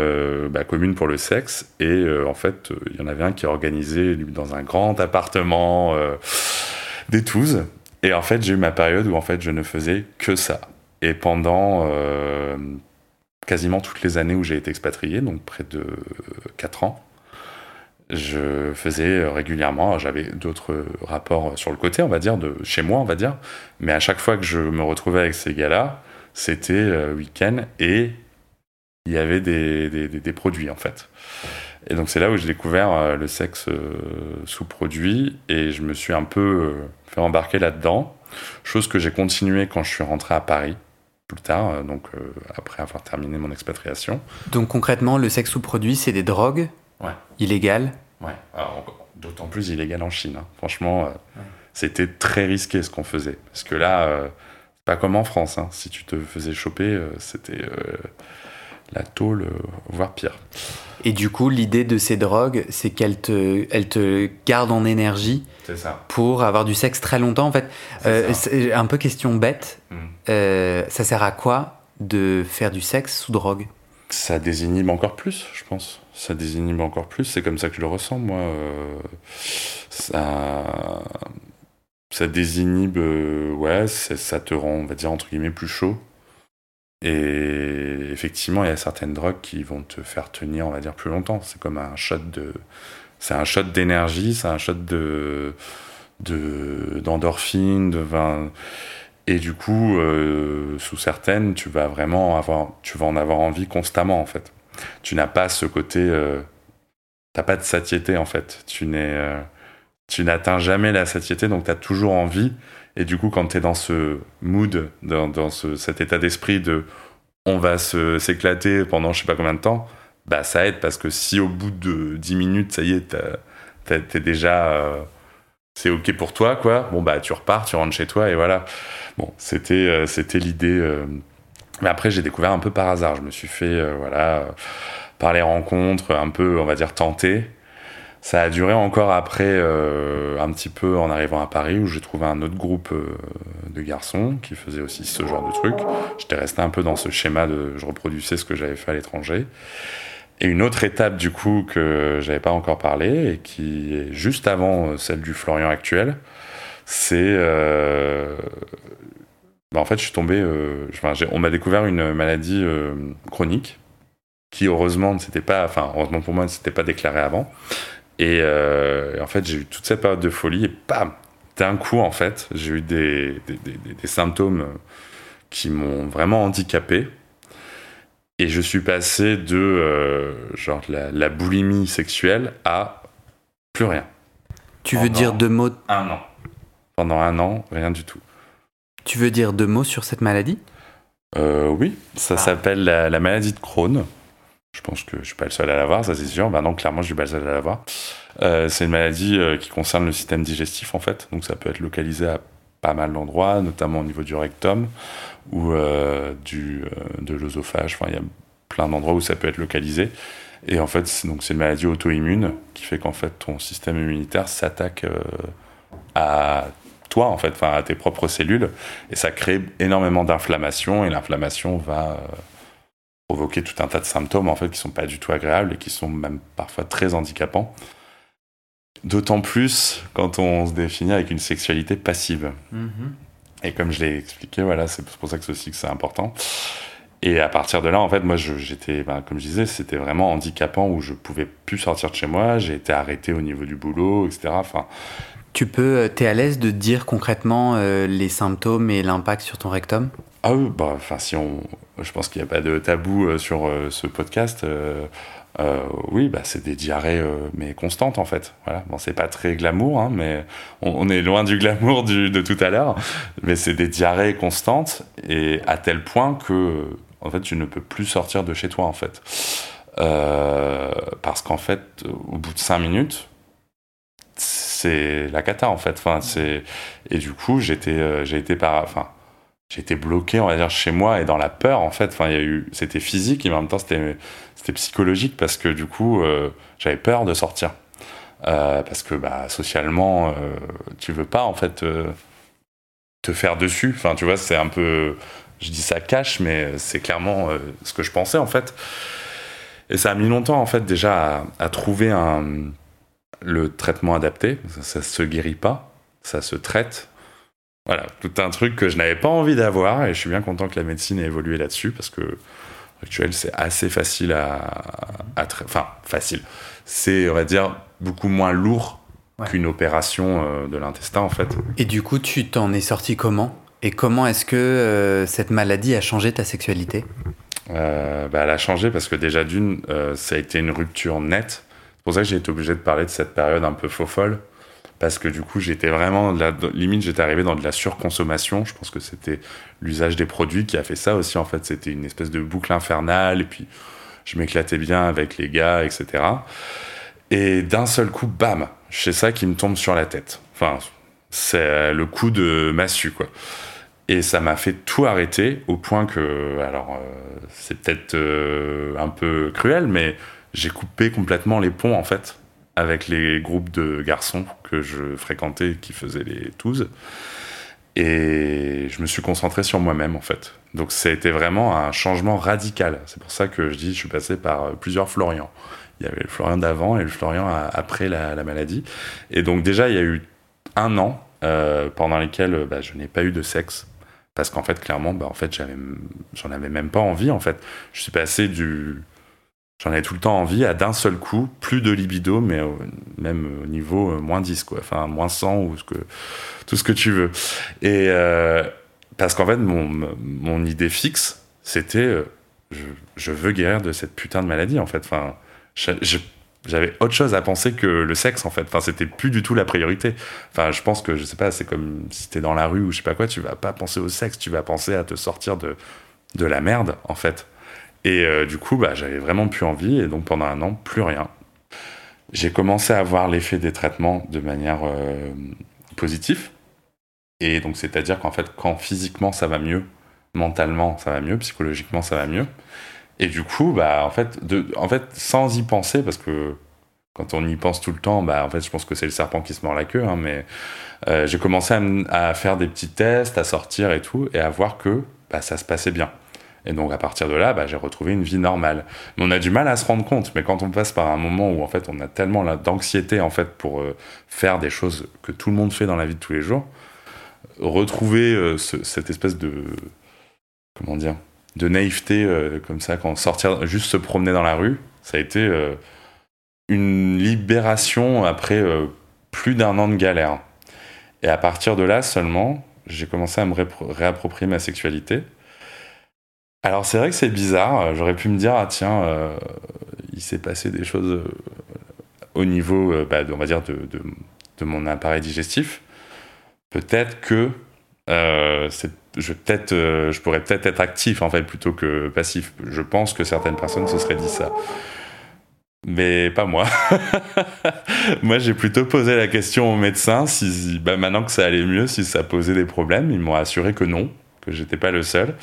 bah, commune pour le sexe. Et en fait, il y en avait un qui organisait dans un grand appartement des touzes. Et en fait, j'ai eu ma période où en fait, je ne faisais que ça. Et pendant euh, quasiment toutes les années où j'ai été expatrié, donc près de 4 ans, je faisais régulièrement, j'avais d'autres rapports sur le côté, on va dire, de chez moi, on va dire, mais à chaque fois que je me retrouvais avec ces gars-là, c'était euh, week-end et il y avait des, produits en fait. Et donc c'est là où j'ai découvert euh, le sexe sous-produit et je me suis un peu fait embarquer là-dedans. Chose que j'ai continué quand je suis rentré à Paris plus tard, euh, donc euh, après avoir terminé mon expatriation. Donc concrètement, le sexe sous-produit, c'est des drogues ouais. illégales Ouais, d'autant plus illégal en Chine. Hein. Franchement, euh, c'était très risqué ce qu'on faisait. Parce que là, c'est pas comme en France. Hein. Si tu te faisais choper, c'était la tôle, voire pire. Et du coup, l'idée de ces drogues, c'est qu'elles te, elles te gardent en énergie ça. pour avoir du sexe très longtemps. En fait, euh, un peu question bête. Mm. Euh, ça sert à quoi de faire du sexe sous drogue? Ça désinhibe encore plus, je pense. Ça désinhibe encore plus. C'est comme ça que je le ressens, moi. Euh, ça, ça désinhibe, ouais, ça te rend, on va dire, entre guillemets, plus chaud. Et effectivement, il y a certaines drogues qui vont te faire tenir, on va dire, plus longtemps. C'est comme un shot de, c'est un shot d'énergie, c'est un shot de, de d'endorphine, de. Et du coup, euh, sous certaines, tu vas vraiment avoir, tu vas en avoir envie constamment en fait. Tu n'as pas ce côté, euh, t'as pas de satiété en fait. Tu n'es, euh, tu n'atteins jamais la satiété, donc tu as toujours envie et du coup, quand tu es dans ce mood, dans, cet état d'esprit de on va s'éclater pendant je sais pas combien de temps, bah ça aide parce que si au bout de 10 minutes, ça y est, t'es déjà. Euh, c'est ok pour toi, quoi. Bon, bah tu repars, tu rentres chez toi et voilà. Bon, c'était euh, c'était l'idée. Euh. Mais après, j'ai découvert un peu par hasard. Je me suis fait, voilà, par les rencontres, un peu, on va dire, tenter. Ça a duré encore après, euh, un petit peu en arrivant à Paris, où j'ai trouvé un autre groupe euh, de garçons qui faisaient aussi ce genre de truc. J'étais resté un peu dans ce schéma de je reproduisais ce que j'avais fait à l'étranger. Et une autre étape, du coup, que j'avais pas encore parlé, et qui est juste avant euh, celle du Florian actuel, c'est. Bah, en fait, je suis tombé. on m'a découvert une maladie chronique qui heureusement ne s'était pas, enfin heureusement pour moi ne s'était pas déclarée avant, euh, et en fait, j'ai eu toute cette période de folie et bam, d'un coup, en fait, j'ai eu des, symptômes qui m'ont vraiment handicapé. Et je suis passé de euh, genre la, boulimie sexuelle à plus rien. Tu veux dire deux mots Un an. Pendant un an, rien du tout. Tu veux dire deux mots sur cette maladie? Euh, Oui, ça ah. s'appelle la, la, maladie de Crohn. Je pense que je suis pas le seul à l'avoir, ça c'est sûr. Bah non, clairement, je suis pas le seul à l'avoir. Euh, c'est une maladie euh, qui concerne le système digestif en fait, donc ça peut être localisé à pas mal d'endroits, notamment au niveau du rectum ou euh, du, de l'œsophage. Enfin, il y a plein d'endroits où ça peut être localisé. Et en fait, c'est, une maladie auto-immune qui fait qu'en fait ton système immunitaire s'attaque à toi en fait, enfin à tes propres cellules, et ça crée énormément d'inflammation, et l'inflammation va euh, provoquer tout un tas de symptômes en fait qui sont pas du tout agréables et qui sont même parfois très handicapants. D'autant plus quand on se définit avec une sexualité passive. Mhm. Et comme je l'ai expliqué, voilà, c'est pour ça que aussi que c'est important. Et à partir de là, en fait, moi, j'étais, ben, comme je disais, c'était vraiment handicapant où je pouvais plus sortir de chez moi. J'ai été arrêté au niveau du boulot, etc. Enfin, tu peux, euh, t'es à l'aise de dire concrètement euh, les symptômes et l'impact sur ton rectum? Ah oui, bah, enfin, si on, je pense qu'il n'y a pas de tabou euh, sur ce podcast. Oui, bah, c'est des diarrhées, mais constantes en fait. Voilà. Bon, c'est pas très glamour, hein, mais on, est loin du glamour de tout à l'heure. Mais c'est des diarrhées constantes et à tel point que, en fait, tu ne peux plus sortir de chez toi en fait. parce qu'en fait, au bout de cinq minutes, c'est la cata en fait. C'est et du coup j'étais euh, j'ai été par enfin bloqué on va dire chez moi et dans la peur en fait. Enfin il y a eu c'était physique et en même temps c'était psychologique parce que du coup euh, j'avais peur de sortir euh, parce que bah socialement tu veux pas en fait te faire dessus. Enfin tu vois c'est un peu je dis ça cache mais c'est clairement ce que je pensais en fait. Et ça a mis longtemps en fait déjà à trouver un le traitement adapté, ça, se guérit pas, ça se traite. Voilà, tout un truc que je n'avais pas envie d'avoir et je suis bien content que la médecine ait évolué là-dessus parce que actuel c'est assez facile à, enfin facile, c'est on va dire beaucoup moins lourd qu'une opération euh, de l'intestin en fait. Et du coup, tu t'en es sorti comment? Et comment est-ce que euh, cette maladie a changé ta sexualité? Euh, bah, Elle a changé parce que déjà d'une, ça a été une rupture nette. Pour ça que j'ai été obligé de parler de cette période un peu faux folle. Parce que du coup, j'étais vraiment, limite, j'étais arrivé dans de la surconsommation. Je pense que c'était l'usage des produits qui a fait ça aussi. En fait, c'était une espèce de boucle infernale. Et puis, je m'éclatais bien avec les gars, etc. Et d'un seul coup, bam, c'est ça qui me tombe sur la tête. Enfin, c'est le coup de massue, quoi. Et ça m'a fait tout arrêter au point que, alors, euh, c'est peut-être euh, un peu cruel, mais j'ai coupé complètement les ponts en fait avec les groupes de garçons que je fréquentais qui faisaient les touzes. Et je me suis concentré sur moi-même en fait. Donc ça a été vraiment un changement radical. C'est pour ça que je dis je suis passé par plusieurs Florian. Il y avait le Florian d'avant et le Florian après la, maladie. Et donc déjà il y a eu un an euh, pendant lesquels bah, je n'ai pas eu de sexe parce qu'en fait clairement bah, en fait j'en avais même pas envie en fait. Je suis passé du J'en avais tout le temps envie, à d'un seul coup, plus de libido, mais même au niveau euh, moins 10, quoi. Enfin, moins 100 ou ce que, tout ce que tu veux. Et euh, parce qu'en fait, mon, mon, idée fixe, c'était euh, je, je, veux guérir de cette putain de maladie, en fait. Enfin, j'avais autre chose à penser que le sexe, en fait. Enfin, c'était plus du tout la priorité. Enfin, je pense que, je sais pas, c'est comme si t'es dans la rue ou je sais pas quoi, tu vas pas penser au sexe, tu vas penser à te sortir de, de la merde, en fait. Et euh, du coup, bah, j'avais vraiment plus envie, et donc pendant un an, plus rien. J'ai commencé à voir l'effet des traitements de manière euh, positive. Et donc, c'est-à-dire qu'en fait, quand physiquement ça va mieux, mentalement ça va mieux, psychologiquement ça va mieux. Et du coup, bah, en fait, en fait, sans y penser, parce que quand on y pense tout le temps, bah, en fait, je pense que c'est le serpent qui se mord la queue, hein, mais euh, j'ai commencé à, à, faire des petits tests, à sortir et tout, et à voir que bah, ça se passait bien. Et donc à partir de là, bah, j'ai retrouvé une vie normale. Mais on a du mal à se rendre compte. Mais quand on passe par un moment où en fait on a tellement d'anxiété en fait pour euh, faire des choses que tout le monde fait dans la vie de tous les jours, retrouver euh, cette espèce de comment dire de naïveté euh, comme ça quand sortir juste se promener dans la rue, ça a été une libération après plus d'un an de galère. Et à partir de là seulement, j'ai commencé à me réapproprier ma sexualité alors c'est vrai que c'est bizarre. J'aurais pu me dire ah tiens, euh, il s'est passé des choses euh, au niveau, euh, bah, on va dire de, de, mon appareil digestif. Peut-être que je pourrais peut-être être actif en fait plutôt que passif. Je pense que certaines personnes se seraient dit ça. Mais pas moi. moi, j'ai plutôt posé la question aux médecins si, bah, maintenant que ça allait mieux, si ça posait des problèmes. Ils m'ont assuré que non, que j'étais pas le seul.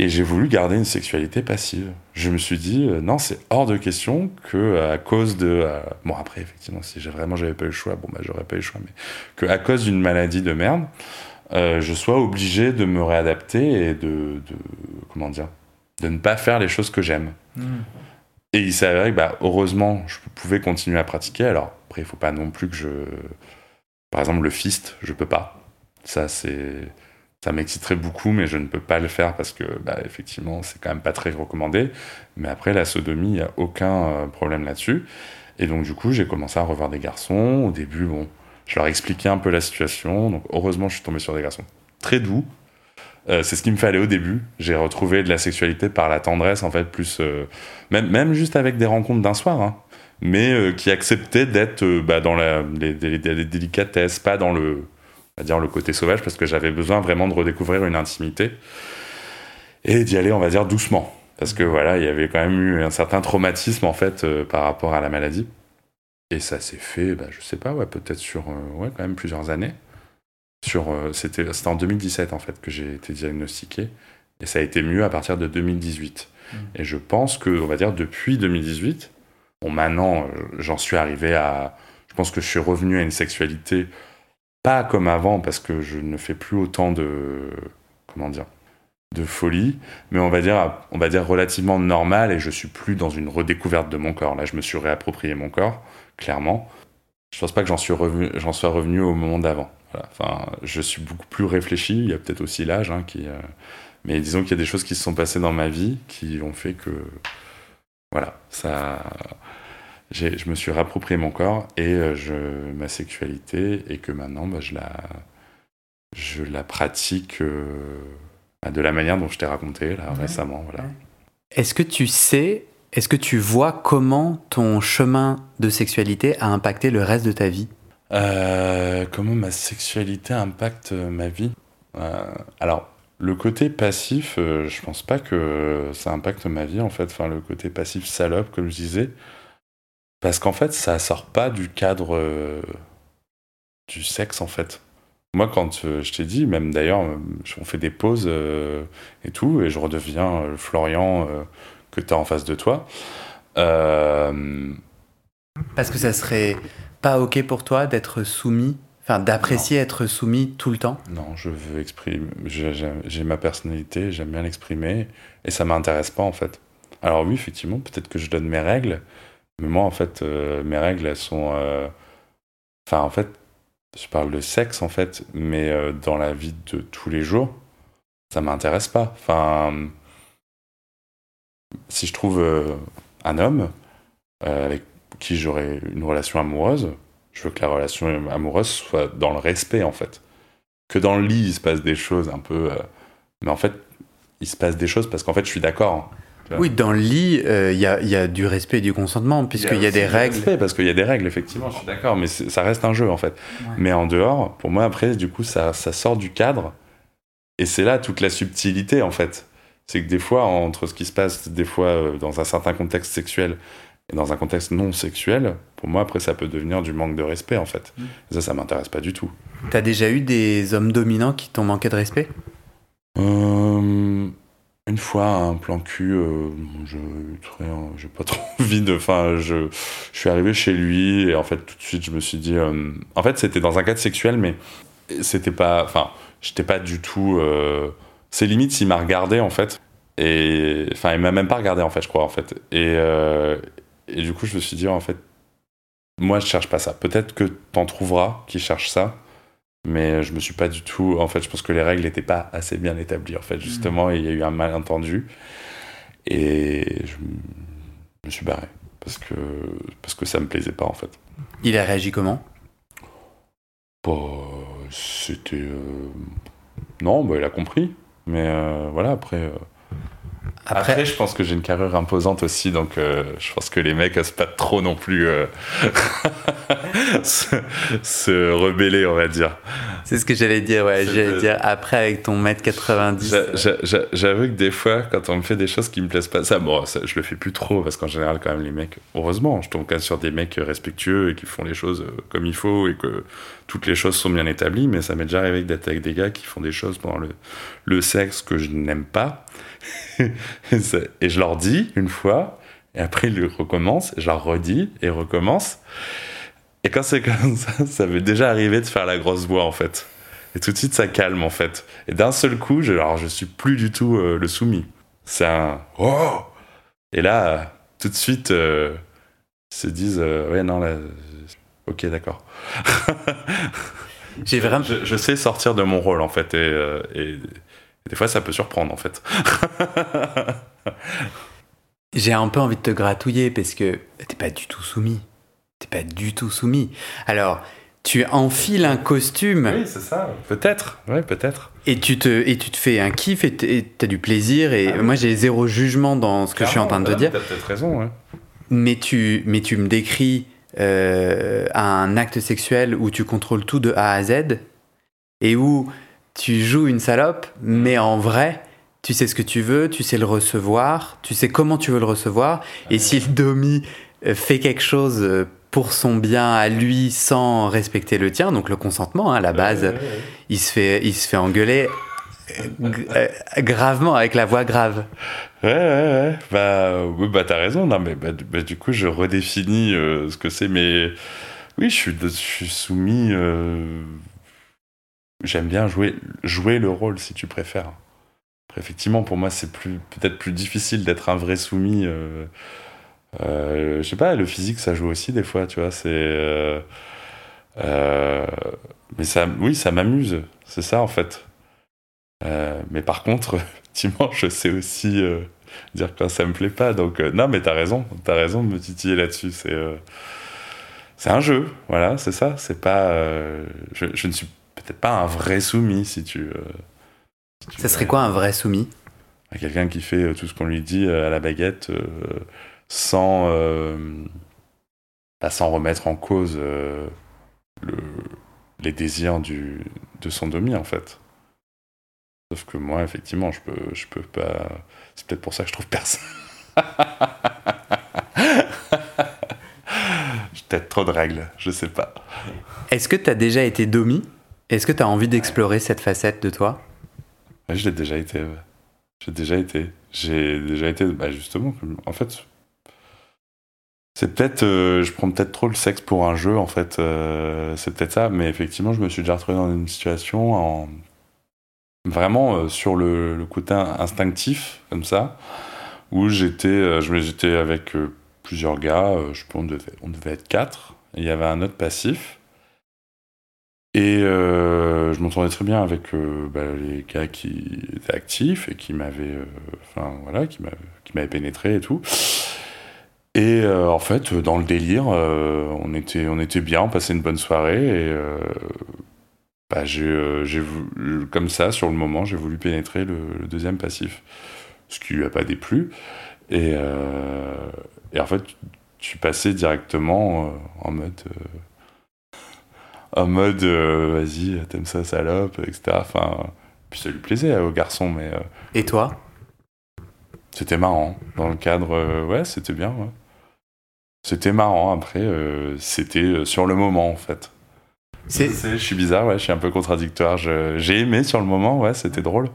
Et j'ai voulu garder une sexualité passive. Je me suis dit, euh, non, c'est hors de question que à cause de... euh, bon, après, effectivement, si j'ai vraiment j'avais pas eu le choix, bon, bah, j'aurais pas eu le choix, mais que à cause d'une maladie de merde, euh, je sois obligé de me réadapter et de, de... Comment dire De ne pas faire les choses que j'aime. Et il s'est avéré que, bah, heureusement, je pouvais continuer à pratiquer. Alors, après, il faut pas non plus que je... Par exemple, le fist, je peux pas. Ça, c'est... Ça m'exciterait beaucoup, mais je ne peux pas le faire parce que, bah, effectivement, c'est quand même pas très recommandé. Mais après, la sodomie, il n'y a aucun euh, problème là-dessus. Et donc, du coup, j'ai commencé à revoir des garçons. Au début, bon, je leur expliquais un peu la situation. Donc, heureusement, je suis tombé sur des garçons très doux. Euh, c'est ce qu'il me fallait au début. J'ai retrouvé de la sexualité par la tendresse, en fait, plus. euh, même, juste avec des rencontres d'un soir, hein, mais qui acceptaient d'être bah, dans les délicatesses, pas dans le, on va dire, le côté sauvage, parce que j'avais besoin vraiment de redécouvrir une intimité et d'y aller, on va dire, doucement. Parce que voilà, il y avait quand même eu un certain traumatisme, en fait, euh, par rapport à la maladie. Et ça s'est fait, bah, je sais pas, ouais, peut-être sur euh, ouais, quand même plusieurs années. Sur, euh, c'était, c'était en 2017 en fait que j'ai été diagnostiqué et ça a été mieux à partir de 2018. Et je pense que, on va dire, depuis 2018, bon, maintenant, j'en suis arrivé à. Je pense que je suis revenu à une sexualité pas comme avant parce que je ne fais plus autant de. Comment dire de folie, mais on va dire, on va dire relativement normal et je suis plus dans une redécouverte de mon corps. Là, je me suis réapproprié mon corps, clairement. Je pense pas que j'en suis revenu, sois revenu au moment d'avant. Enfin, je suis beaucoup plus réfléchi. Il y a peut-être aussi l'âge, hein, qui. euh, Mais disons qu'il y a des choses qui se sont passées dans ma vie qui ont fait que, voilà, ça. Je me suis réapproprié mon corps et euh, je, ma sexualité et que maintenant, bah, je la, je la pratique euh, bah, de la manière dont je t'ai raconté là Ouais. récemment. Voilà. Est-ce que tu sais, est-ce que tu vois comment ton chemin de sexualité a impacté le reste de ta vie? Euh, comment ma sexualité impacte ma vie? Euh, Alors, le côté passif, je pense pas que ça impacte ma vie en fait. Enfin, le côté passif salope, comme je disais, parce qu'en fait, ça sort pas du cadre euh, du sexe en fait. Moi, quand euh, je t'ai dit, même d'ailleurs, euh, on fait des pauses euh, et tout, et je redeviens le Florian que tu as en face de toi. Parce que ça serait pas ok pour toi d'être soumis, enfin d'apprécier être soumis tout le temps? Non, je veux exprimer. j'ai ma personnalité, j'aime bien l'exprimer, et ça m'intéresse pas en fait. Alors oui, effectivement, peut-être que je donne mes règles, mais moi en fait, euh, mes règles elles sont. euh, Enfin, en fait, je parle de sexe en fait, mais euh, dans la vie de tous les jours, ça m'intéresse pas. Enfin, si je trouve un homme avec qui j'aurai une relation amoureuse, je veux que la relation amoureuse soit dans le respect en fait que dans le lit, il se passe des choses un peu. mais en fait, il se passe des choses parce qu'en fait, je suis d'accord. Oui, dans le lit, euh, il y, a, il y a du respect et du consentement, puisqu'il y a des règles. respect, parce qu'il y a des règles, effectivement, je suis d'accord, mais ça reste un jeu, en fait. Ouais. Mais en dehors, pour moi, après, du coup, ça, ça sort du cadre. Et c'est là toute la subtilité, en fait. C'est que des fois, entre ce qui se passe, des fois, euh, dans un certain contexte sexuel et dans un contexte non sexuel, pour moi, après, ça peut devenir du manque de respect, en fait. Mm. Et ça, ça m'intéresse pas du tout. T'as déjà eu des hommes dominants qui t'ont manqué de respect? Euh, une fois, un plan cul, euh, je- très- j'ai pas trop envie de. Enfin, je, je suis arrivé chez lui et en fait, tout de suite, je me suis dit. euh, en fait, c'était dans un cadre sexuel, mais c'était pas. Enfin, j'étais pas du tout. euh, c'est limite s'il m'a regardé en fait. Et. Enfin, il m'a même pas regardé en fait, je crois, en fait. Et, euh, et du coup, je me suis dit, en fait, moi, je cherche pas ça. Peut-être que t'en trouveras qui cherchent ça. Mais je me suis pas du tout. En fait, je pense que les règles n'étaient pas assez bien établies, en fait, justement, et il y a eu un malentendu. Et je me suis barré. Parce que, parce que ça me plaisait pas, en fait. Il a réagi comment? Bah, c'était. euh, Non, bah, il a compris. Mais euh, voilà, après. euh, Après, Après, je pense que j'ai une carrure imposante aussi, donc euh, je pense que les mecs osent pas trop non plus. euh, se, rebeller, on va dire. C'est ce que j'allais dire, ouais. J'allais dire après avec ton mètre 90. J'avoue que des fois, quand on me fait des choses qui me plaisent pas, ça, bon, ça, je le fais plus trop parce qu'en général, quand même, les mecs, heureusement, je tombe quand même sur des mecs respectueux et qui font les choses euh, comme il faut et que toutes les choses sont bien établies, mais ça m'est déjà arrivé d'être avec des gars qui font des choses pendant le, le sexe que je n'aime pas. et je leur dis une fois, et après ils recommencent, et je leur redis et recommence. Et quand c'est comme ça, ça m'est déjà arrivé de faire la grosse voix en fait. Et tout de suite ça calme en fait. Et d'un seul coup, je, alors je suis plus du tout euh, le soumis. C'est un oh Et là, tout de suite, euh, ils se disent euh, ouais non là, ok d'accord. J'ai vraiment. Je, sais sortir de mon rôle en fait et, et des fois ça peut surprendre en fait. J'ai un peu envie de te gratouiller parce que t'es pas du tout soumis. Pas du tout soumis. Alors, tu enfiles un costume. Oui, c'est ça. Peut-être. Ouais, peut-être. Et tu te et tu te fais un kiff et t'as du plaisir et ah moi j'ai zéro jugement dans ce que je suis en train de te dire. T'as peut-être raison. Ouais. Mais tu mais tu me décris euh, un acte sexuel où tu contrôles tout de A à Z et où tu joues une salope, mais en vrai tu sais ce que tu veux, tu sais le recevoir, tu sais comment tu veux le recevoir. Et si le domi euh, fait quelque chose euh, pour son bien à lui sans respecter le tien, donc le consentement, hein, à la base, il, se fait, il se fait engueuler euh, gravement, avec la voix grave. Ouais, ouais, ouais. Bah, oui, bah t'as raison. Non, mais bah, bah, du coup, je redéfinis ce que c'est. Mais oui, je suis, je suis soumis. J'aime bien jouer, jouer le rôle, si tu préfères effectivement, pour moi, c'est plus peut-être plus difficile d'être un vrai soumis. Euh, euh, je sais pas, le physique, ça joue aussi des fois, tu vois. C'est, euh, mais ça, oui, ça m'amuse. C'est ça, en fait. mais par contre, effectivement, je sais aussi dire quand ça me plaît pas. Donc, non, mais t'as raison. T'as raison de me titiller là-dessus. C'est c'est un jeu, voilà, c'est ça. C'est pas, je, je, ne suis peut-être pas un vrai soumis, si tu, ça serait quoi un vrai soumis? Quelqu'un qui fait euh, tout ce qu'on lui dit euh, à la baguette euh, sans, bah, sans remettre en cause le, les désirs du, de son demi, en fait. Sauf que moi, effectivement, je peux, je peux pas. C'est peut-être pour ça que je trouve personne. J'ai peut-être trop de règles, je sais pas. Est-ce que tu as déjà été domi? Est-ce que tu as envie d'explorer cette facette de toi? Ouais, je l'ai déjà été. J'ai déjà été. J'ai déjà été. Bah justement, en fait, c'est peut-être. Euh, je prends peut-être trop le sexe pour un jeu, en fait. Euh, c'est peut-être ça. Mais effectivement, je me suis déjà retrouvé dans une situation en. Vraiment euh, sur le, le, côté instinctif, comme ça, où j'étais j'étais avec plusieurs gars. je pense on devait, on devait être quatre. Et il y avait un autre passif. Et je m'entendais très bien avec bah, les gars qui étaient actifs et qui m'avaient, enfin voilà, qui m'avaient pénétré et tout. Et en fait, dans le délire, on était, on était bien, on passait une bonne soirée et bah, j'ai, comme ça, sur le moment, j'ai voulu pénétrer le, deuxième passif, ce qui lui a pas déplu. Et, et en fait, suis passé directement en mode en mode euh, vas-y, t'aimes ça, salope, etc. Enfin, puis ça lui plaisait euh, au garçon, mais. Euh, Et toi? C'était marrant. Dans le cadre, ouais, c'était bien. Ouais. C'était marrant. Après, c'était sur le moment, en fait. Je suis bizarre, ouais, je suis un peu contradictoire. J'ai aimé sur le moment, ouais, c'était drôle.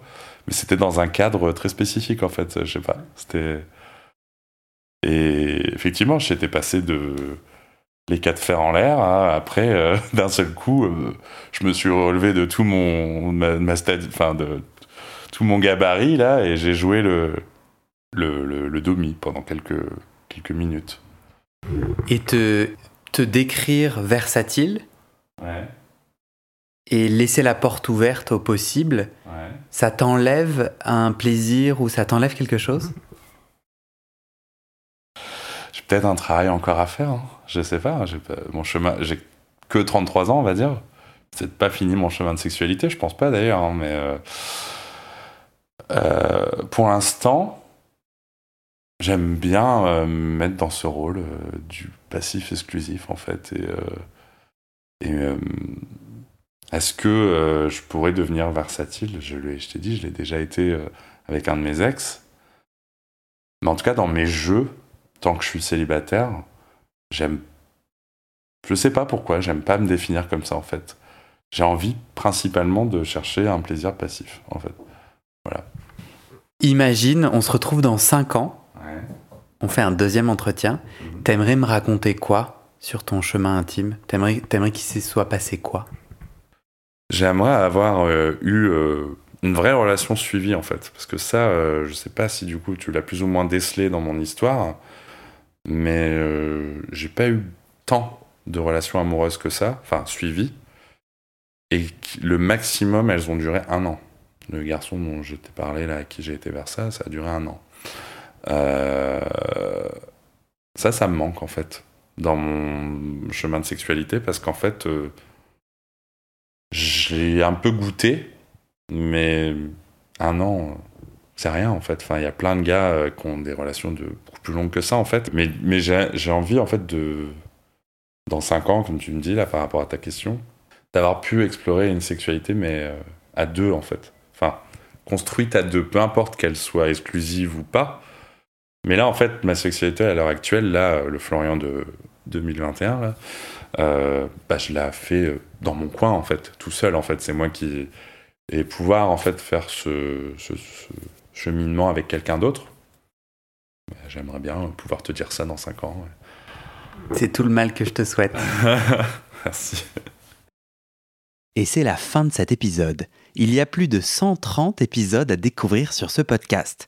Mais c'était dans un cadre très spécifique, en fait. Je sais pas. C'était. Et effectivement, j'étais passé de les quatre fers en l'air. Hein. Après, euh, d'un seul coup, euh, je me suis relevé de tout mon ma, enfin de tout mon gabarit là, et j'ai joué le le, le domi pendant quelques quelques minutes. Et te te décrire versatile. Ouais. Et laisser la porte ouverte au possible. Ouais. Ça t'enlève un plaisir ou ça t'enlève quelque chose? Peut-être un travail encore à faire. Hein. Je sais pas. J'ai mon chemin, j'ai que 33 ans, on va dire. C'est pas fini mon chemin de sexualité, je pense pas d'ailleurs. Hein, mais euh, euh, pour l'instant, J'aime bien euh, me mettre dans ce rôle euh, du passif exclusif, en fait. Et, et est-ce que je pourrais devenir versatile? Je, je t'ai dit, je l'ai déjà été avec un de mes ex. Mais en tout cas, dans mes jeux, tant que je suis célibataire, j'aime. Je sais pas pourquoi, j'aime pas me définir comme ça, en fait. J'ai envie principalement de chercher un plaisir passif, en fait. Voilà. Imagine, on se retrouve dans 5 ans. On fait un deuxième entretien. Mhm. T'aimerais me raconter quoi sur ton chemin intime? T'aimerais, t'aimerais qu'il se soit passé quoi? J'aimerais avoir euh, eu euh, une vraie relation suivie en fait. Parce que ça, euh, je sais pas si du coup tu l'as plus ou moins décelé dans mon histoire, mais j'ai pas eu tant de relations amoureuses que ça, enfin suivies. Et le maximum, elles ont duré un an. Le garçon dont je t'ai parlé, là, à qui j'ai été vers ça, ça a duré un an. Euh, ça, ça me manque, en fait, dans mon chemin de sexualité, parce qu'en fait, euh, j'ai un peu goûté, mais un an, c'est rien, en fait. Enfin, il y a plein de gars euh, qui ont des relations de beaucoup plus longues que ça, en fait. Mais, mais j'ai envie, en fait, de... Dans cinq ans, comme tu me dis, là, par rapport à ta question, d'avoir pu explorer une sexualité, mais à deux, en fait enfin, construite à deux, peu importe qu'elle soit exclusive ou pas. Mais là, en fait, ma sexualité à l'heure actuelle, là, le Florian de 2021, là, euh, bah, je l'ai fait euh, dans mon coin, en fait, tout seul, en fait. C'est moi qui. Et pouvoir, en fait, faire ce, cheminement avec quelqu'un d'autre, bah, j'aimerais bien pouvoir te dire ça dans 5 ans. C'est tout le mal que je te souhaite. Merci. Et c'est la fin de cet épisode. Il y a plus de 130 épisodes à découvrir sur ce podcast.